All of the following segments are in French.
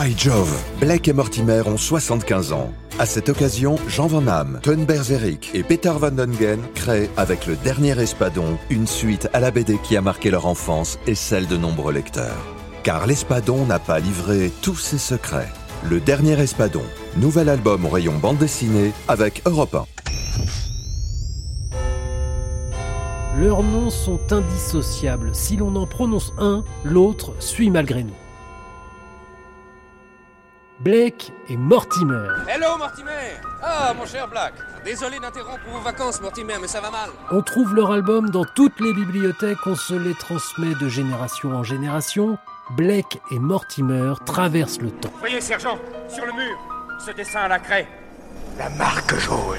By Jove, Blake et Mortimer ont 75 ans. À cette occasion, Jean Van Hamme, Ton Berzeric et Peter Van Dongen créent, avec le dernier Espadon, une suite à la BD qui a marqué leur enfance et celle de nombreux lecteurs. Car l'Espadon n'a pas livré tous ses secrets. Le dernier Espadon, nouvel album au rayon bande dessinée avec Europe 1. Leurs noms sont indissociables. Si l'on en prononce un, l'autre suit malgré nous. Blake et Mortimer. Hello Mortimer Ah mon cher Black Désolé d'interrompre vos vacances Mortimer, mais ça va mal. On trouve leur album dans toutes les bibliothèques, on se les transmet de génération en génération. Blake et Mortimer traversent le temps. Voyez sergent, sur le mur, ce dessin à la craie. La marque jaune.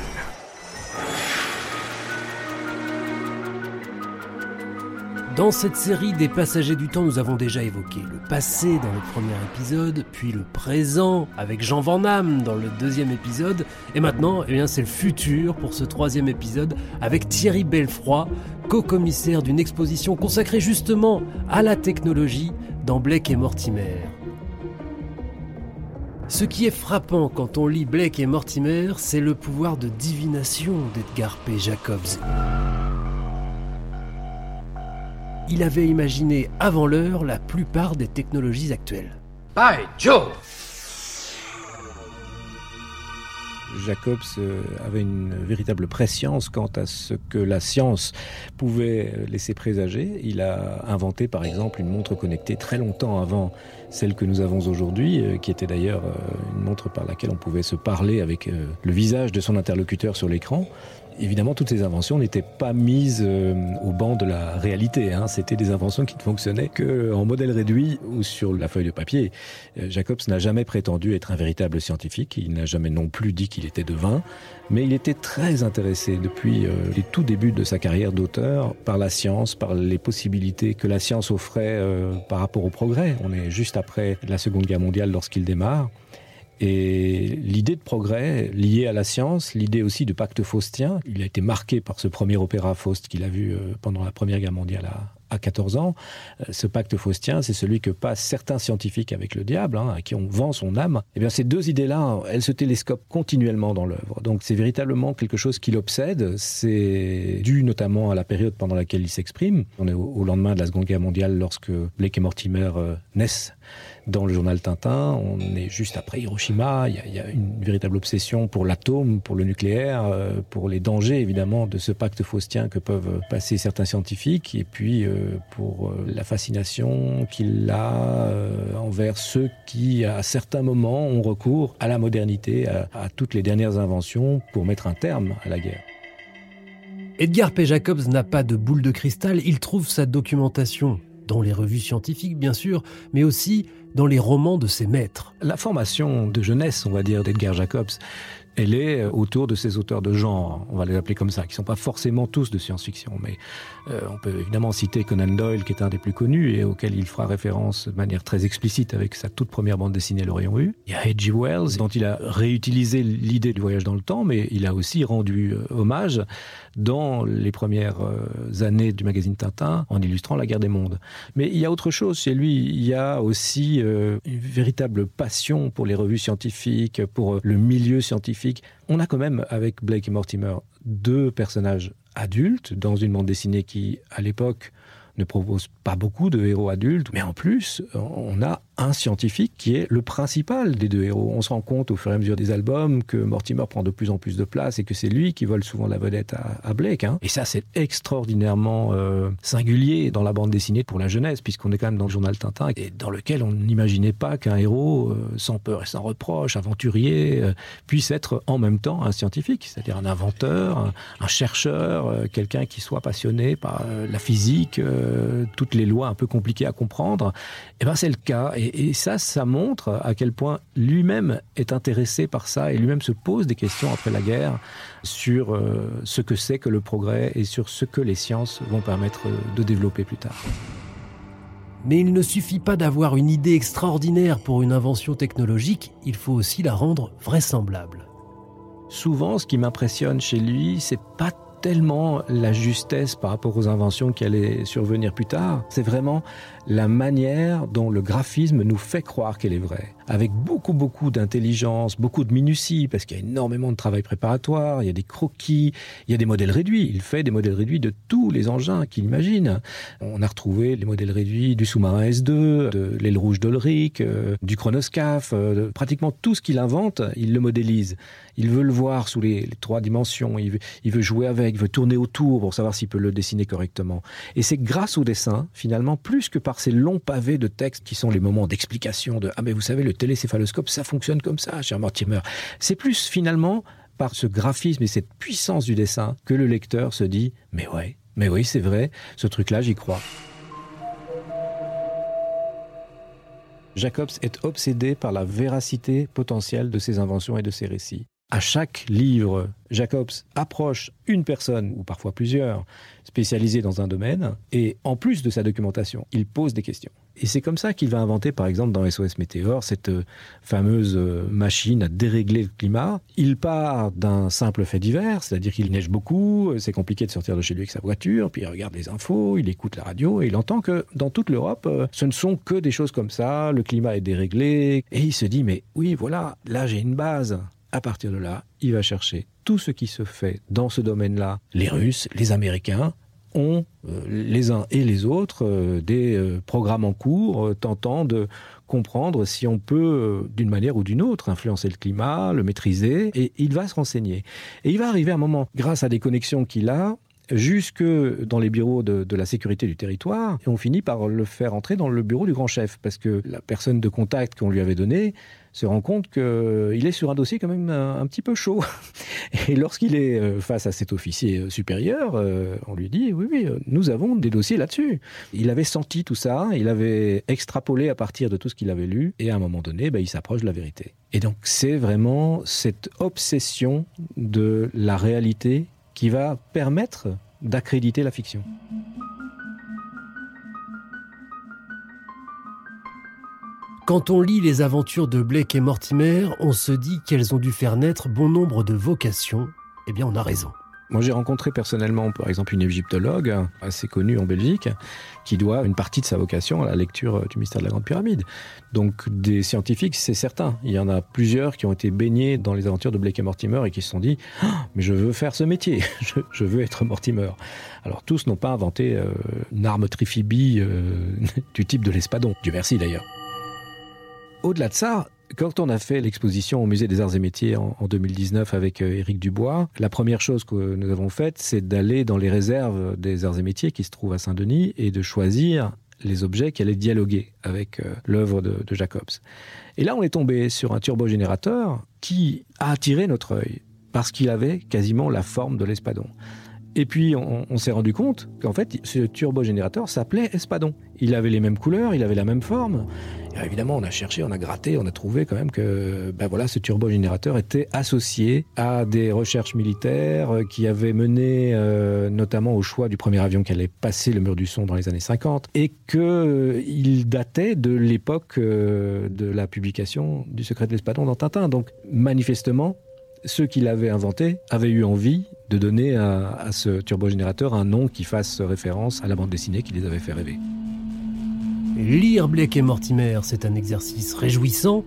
Dans cette série des passagers du temps, nous avons déjà évoqué le passé dans le premier épisode, puis le présent avec Jean Van Damme dans le deuxième épisode, et maintenant, eh bien, c'est le futur pour ce troisième épisode avec Thierry Belfroy, co-commissaire d'une exposition consacrée justement à la technologie dans Blake et Mortimer. Ce qui est frappant quand on lit Blake et Mortimer, c'est le pouvoir de divination d'Edgar P. Jacobs. Il avait imaginé avant l'heure la plupart des technologies actuelles. By Joe Jacobs euh, avait une véritable préscience quant à ce que la science pouvait laisser présager. Il a inventé par exemple une montre connectée très longtemps avant celle que nous avons aujourd'hui, euh, qui était d'ailleurs euh, une montre par laquelle on pouvait se parler avec le visage de son interlocuteur sur l'écran évidemment, toutes ces inventions n'étaient pas mises euh, au banc de la réalité. Hein. C'était des inventions qui ne fonctionnaient qu'en modèle réduit ou sur la feuille de papier. Euh, Jacobs n'a jamais prétendu être un véritable scientifique. Il n'a jamais non plus dit qu'il était devin. Mais il était très intéressé depuis euh, les tout débuts de sa carrière d'auteur par la science, par les possibilités que la science offrait par rapport au progrès. On est juste après la Seconde Guerre mondiale lorsqu'il démarre. Et l'idée de progrès liée à la science, l'idée aussi du pacte faustien, il a été marqué par ce premier opéra Faust qu'il a vu euh, pendant la Première Guerre mondiale à, à 14 ans. Euh, ce pacte faustien, c'est celui que passent certains scientifiques avec le diable, hein, à qui on vend son âme. Eh bien, ces deux idées-là, elles se télescopent continuellement dans l'œuvre. Donc, c'est véritablement quelque chose qui l'obsède. C'est dû notamment à la période pendant laquelle il s'exprime. On est au, lendemain de la Seconde Guerre mondiale lorsque Blake et Mortimer euh, naissent dans le journal Tintin. On est juste après Hiroshima. Il y a, une véritable obsession pour l'atome, pour le nucléaire, euh, pour les dangers évidemment de ce pacte faustien que peuvent passer certains scientifiques, et puis euh, pour euh, la fascination qu'il a envers ceux qui, à certains moments, ont recours à la modernité, à toutes les dernières inventions pour mettre un terme à la guerre. Edgar P. Jacobs n'a pas de boule de cristal, il trouve sa documentation dans les revues scientifiques bien sûr, mais aussi dans les romans de ses maîtres. La formation de jeunesse, on va dire, d'Edgar Jacobs, elle est autour de ces auteurs de genre, on va les appeler comme ça, qui ne sont pas forcément tous de science-fiction, mais euh, on peut évidemment citer Conan Doyle, qui est un des plus connus et auquel il fera référence de manière très explicite avec sa toute première bande dessinée L'Orient U. Il y a H.G. Wells, dont il a réutilisé l'idée du voyage dans le temps, mais il a aussi rendu euh, hommage dans les premières euh, années du magazine Tintin en illustrant la guerre des mondes. Mais il y a autre chose chez lui, il y a aussi euh, une véritable passion pour les revues scientifiques, pour euh, le milieu scientifique. On a quand même avec Blake et Mortimer deux personnages adultes dans une bande dessinée qui, à l'époque, ne propose pas beaucoup de héros adultes, mais en plus, on a un scientifique qui est le principal des deux héros. On se rend compte au fur et à mesure des albums que Mortimer prend de plus en plus de place et que c'est lui qui vole souvent la vedette à, Blake. Hein. Et ça, c'est extraordinairement euh, singulier dans la bande dessinée pour la jeunesse, puisqu'on est quand même dans le journal Tintin, et dans lequel on n'imaginait pas qu'un héros, euh, sans peur et sans reproche, aventurier, euh, puisse être en même temps un scientifique, c'est-à-dire un inventeur, un, chercheur, quelqu'un qui soit passionné par la physique, toutes les lois un peu compliquées à comprendre. Et ben c'est le cas. Et, et ça, ça montre à quel point lui-même est intéressé par ça et lui-même se pose des questions après la guerre sur euh, ce que c'est que le progrès et sur ce que les sciences vont permettre de développer plus tard. Mais il ne suffit pas d'avoir une idée extraordinaire pour une invention technologique, il faut aussi la rendre vraisemblable. Souvent, ce qui m'impressionne chez lui, c'est pas tellement la justesse par rapport aux inventions qui allaient survenir plus tard. C'est vraiment la manière dont le graphisme nous fait croire qu'elle est vraie. Avec beaucoup, beaucoup d'intelligence, beaucoup de minutie, parce qu'il y a énormément de travail préparatoire, il y a des croquis, il y a des modèles réduits. Il fait des modèles réduits de tous les engins qu'il imagine. On a retrouvé les modèles réduits du sous-marin S2, de l'aile rouge d'Olric, euh, du chronoscaphe, euh, pratiquement tout ce qu'il invente, il le modélise. Il veut le voir sous les, trois dimensions, il veut jouer avec, il veut tourner autour pour savoir s'il peut le dessiner correctement. Et c'est grâce au dessin, finalement, plus que par ces longs pavés de texte qui sont les moments d'explication de Ah, mais vous savez, le télécéphaloscope, ça fonctionne comme ça, cher Mortimer. C'est plus finalement par ce graphisme et cette puissance du dessin que le lecteur se dit Mais ouais, mais oui, c'est vrai, ce truc-là, j'y crois. Jacobs est obsédé par la véracité potentielle de ses inventions et de ses récits. À chaque livre, Jacobs approche une personne, ou parfois plusieurs, spécialisées dans un domaine, et en plus de sa documentation, il pose des questions. Et c'est comme ça qu'il va inventer, par exemple, dans SOS Météor, cette euh, fameuse euh, machine à dérégler le climat. Il part d'un simple fait divers, c'est-à-dire qu'il neige beaucoup, euh, c'est compliqué de sortir de chez lui avec sa voiture, puis il regarde les infos, il écoute la radio, et il entend que dans toute l'Europe, ce ne sont que des choses comme ça, le climat est déréglé, et il se dit, mais oui, voilà, là j'ai une base. À partir de là, il va chercher tout ce qui se fait dans ce domaine-là. Les Russes, les Américains ont, euh, les uns et les autres, euh, des euh, programmes en cours tentant de comprendre si on peut, d'une manière ou d'une autre, influencer le climat, le maîtriser, et il va se renseigner. Et il va arriver un moment, grâce à des connexions qu'il a, jusque dans les bureaux de, de, la sécurité du territoire, et on finit par le faire entrer dans le bureau du grand chef, parce que la personne de contact qu'on lui avait donnée se rend compte qu'il est sur un dossier quand même un, petit peu chaud. Et lorsqu'il est euh, face à cet officier euh, supérieur, euh, on lui dit, oui, oui, nous avons des dossiers là-dessus. Il avait senti tout ça, il avait extrapolé à partir de tout ce qu'il avait lu, et à un moment donné, bah, il s'approche de la vérité. Et donc c'est vraiment cette obsession de la réalité qui va permettre d'accréditer la fiction. Quand on lit les aventures de Blake et Mortimer, on se dit qu'elles ont dû faire naître bon nombre de vocations. Eh bien, on a raison. Moi, j'ai rencontré personnellement, par exemple, une égyptologue assez connue en Belgique, qui doit une partie de sa vocation à la lecture du mystère de la Grande Pyramide. Donc, des scientifiques, c'est certain. Il y en a plusieurs qui ont été baignés dans les aventures de Blake et Mortimer et qui se sont dit ah, Mais je veux faire ce métier, je, veux être Mortimer. Alors, tous n'ont pas inventé euh, une arme triphibie euh, du type de l'espadon. Dieu merci d'ailleurs. Au-delà de ça, quand on a fait l'exposition au musée des arts et métiers en, 2019 avec euh, Éric Dubois, la première chose que nous avons faite, c'est d'aller dans les réserves des arts et métiers qui se trouvent à Saint-Denis et de choisir les objets qui allaient dialoguer avec euh, l'œuvre de, de, Jacobs. Et là, on est tombé sur un turbogénérateur qui a attiré notre œil parce qu'il avait quasiment la forme de l'espadon. Et puis, on, s'est rendu compte qu'en fait, ce turbogénérateur s'appelait Espadon. Il avait les mêmes couleurs, il avait la même forme. Et évidemment, on a cherché, on a gratté, on a trouvé quand même que ben voilà, ce turbogénérateur était associé à des recherches militaires qui avaient mené euh, notamment au choix du premier avion qui allait passer le mur du son dans les années 50 et qu'il euh, datait de l'époque euh, de la publication du Secret de l'Espadon dans Tintin. Donc, manifestement, ceux qui l'avaient inventé avaient eu envie de donner à, ce turbogénérateur un nom qui fasse référence à la bande dessinée qui les avait fait rêver. Lire Blake et Mortimer, c'est un exercice réjouissant,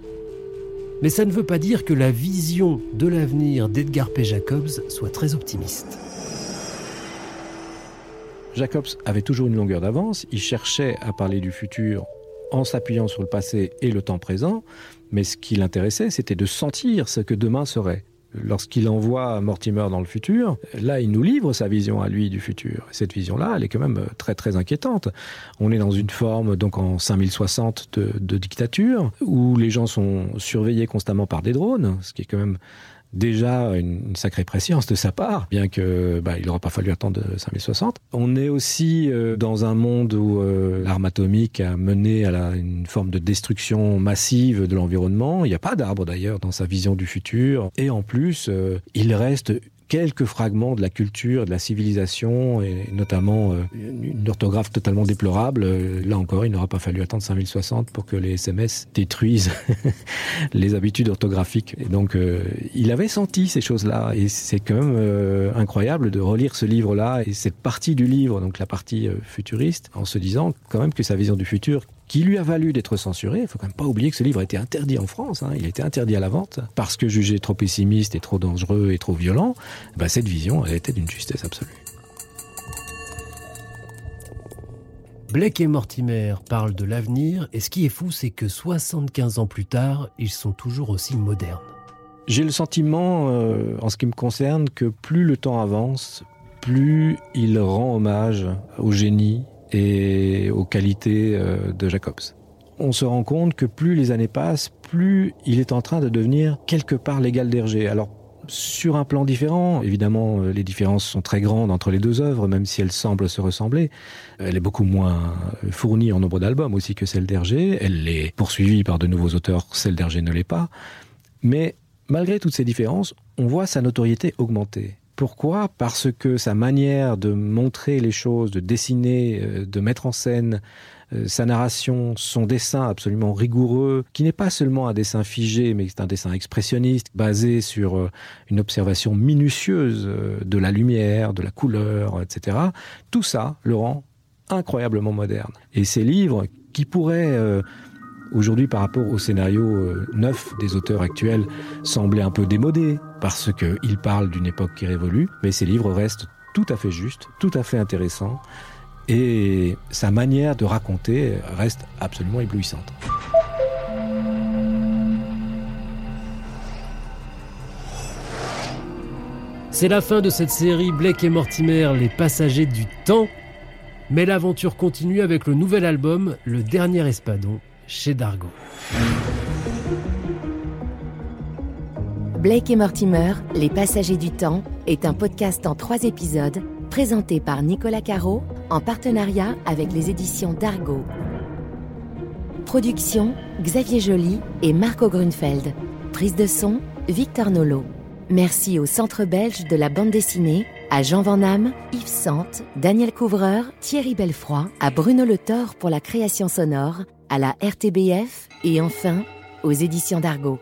mais ça ne veut pas dire que la vision de l'avenir d'Edgar P. Jacobs soit très optimiste. Jacobs avait toujours une longueur d'avance, il cherchait à parler du futur en s'appuyant sur le passé et le temps présent, mais ce qui l'intéressait, c'était de sentir ce que demain serait lorsqu'il envoie Mortimer dans le futur, là, il nous livre sa vision à lui du futur. cette vision-là, elle est quand même très très inquiétante. On est dans une forme, donc en 5060 de, de dictature, où les gens sont surveillés constamment par des drones, ce qui est quand même déjà une, sacrée préscience de sa part, bien que bah, il n'aura pas fallu attendre 5060. On est aussi euh, dans un monde où euh, l'arme atomique a mené à la, une forme de destruction massive de l'environnement. Il n'y a pas d'arbre d'ailleurs dans sa vision du futur. Et en plus, euh, il reste quelques fragments de la culture, de la civilisation, et notamment euh, une orthographe totalement déplorable. Euh, là encore, il n'aura pas fallu attendre 5060 pour que les SMS détruisent les habitudes orthographiques. Et donc, euh, il avait senti ces choses-là, et c'est quand même incroyable de relire ce livre-là et cette partie du livre, donc la partie futuriste, en se disant quand même que sa vision du futur, qui lui a valu d'être censuré. Il faut quand même pas oublier que ce livre a été interdit en France. Hein. Il a été interdit à la vente parce que jugé trop pessimiste et trop dangereux et trop violent. Bah, cette vision, elle était d'une justesse absolue. Blake et Mortimer parlent de l'avenir, et ce qui est fou, c'est que 75 ans plus tard, ils sont toujours aussi modernes. J'ai le sentiment, euh, en ce qui me concerne, que plus le temps avance, plus il rend hommage au génie et aux qualités euh, de Jacobs. On se rend compte que plus les années passent, plus il est en train de devenir quelque part l'égal d'Hergé. Alors sur un plan différent. Évidemment, euh, les différences sont très grandes entre les deux œuvres, même si elles semblent se ressembler. Elle est beaucoup moins euh, fournie en nombre d'albums aussi que celle d'Hergé. Elle est poursuivie par de nouveaux auteurs, celle d'Hergé ne l'est pas. Mais malgré toutes ces différences, on voit sa notoriété augmenter. Pourquoi? Parce que sa manière de montrer les choses, de dessiner, euh, de mettre en scène euh, sa narration, son dessin absolument rigoureux, qui n'est pas seulement un dessin figé, mais c'est un dessin expressionniste, basé sur euh, une observation minutieuse de la lumière, de la couleur, etc. Tout ça le rend incroyablement moderne. Et ces livres, qui pourraient aujourd'hui par rapport au scénario neuf des auteurs actuels semblait un peu démodé parce qu'il parle d'une époque qui révolue, mais ses livres restent tout à fait justes, tout à fait intéressants et sa manière de raconter reste absolument éblouissante. C'est la fin de cette série Blake et Mortimer, les passagers du temps. Mais l'aventure continue avec le nouvel album, Le Dernier Espadon, chez Dargo. Blake et Mortimer, Les Passagers du Temps, est un podcast en trois épisodes présenté par Nicolas Caro en partenariat avec les éditions Dargo. Production Xavier Joly et Marco Grunfeld. Prise de son Victor Nolo. Merci au Centre belge de la bande dessinée, à Jean Van Hamme, Yves Sante, Daniel Couvreur, Thierry Belfroy, à Bruno Le Thor pour la création sonore à la RTBF et enfin aux éditions d'Argo.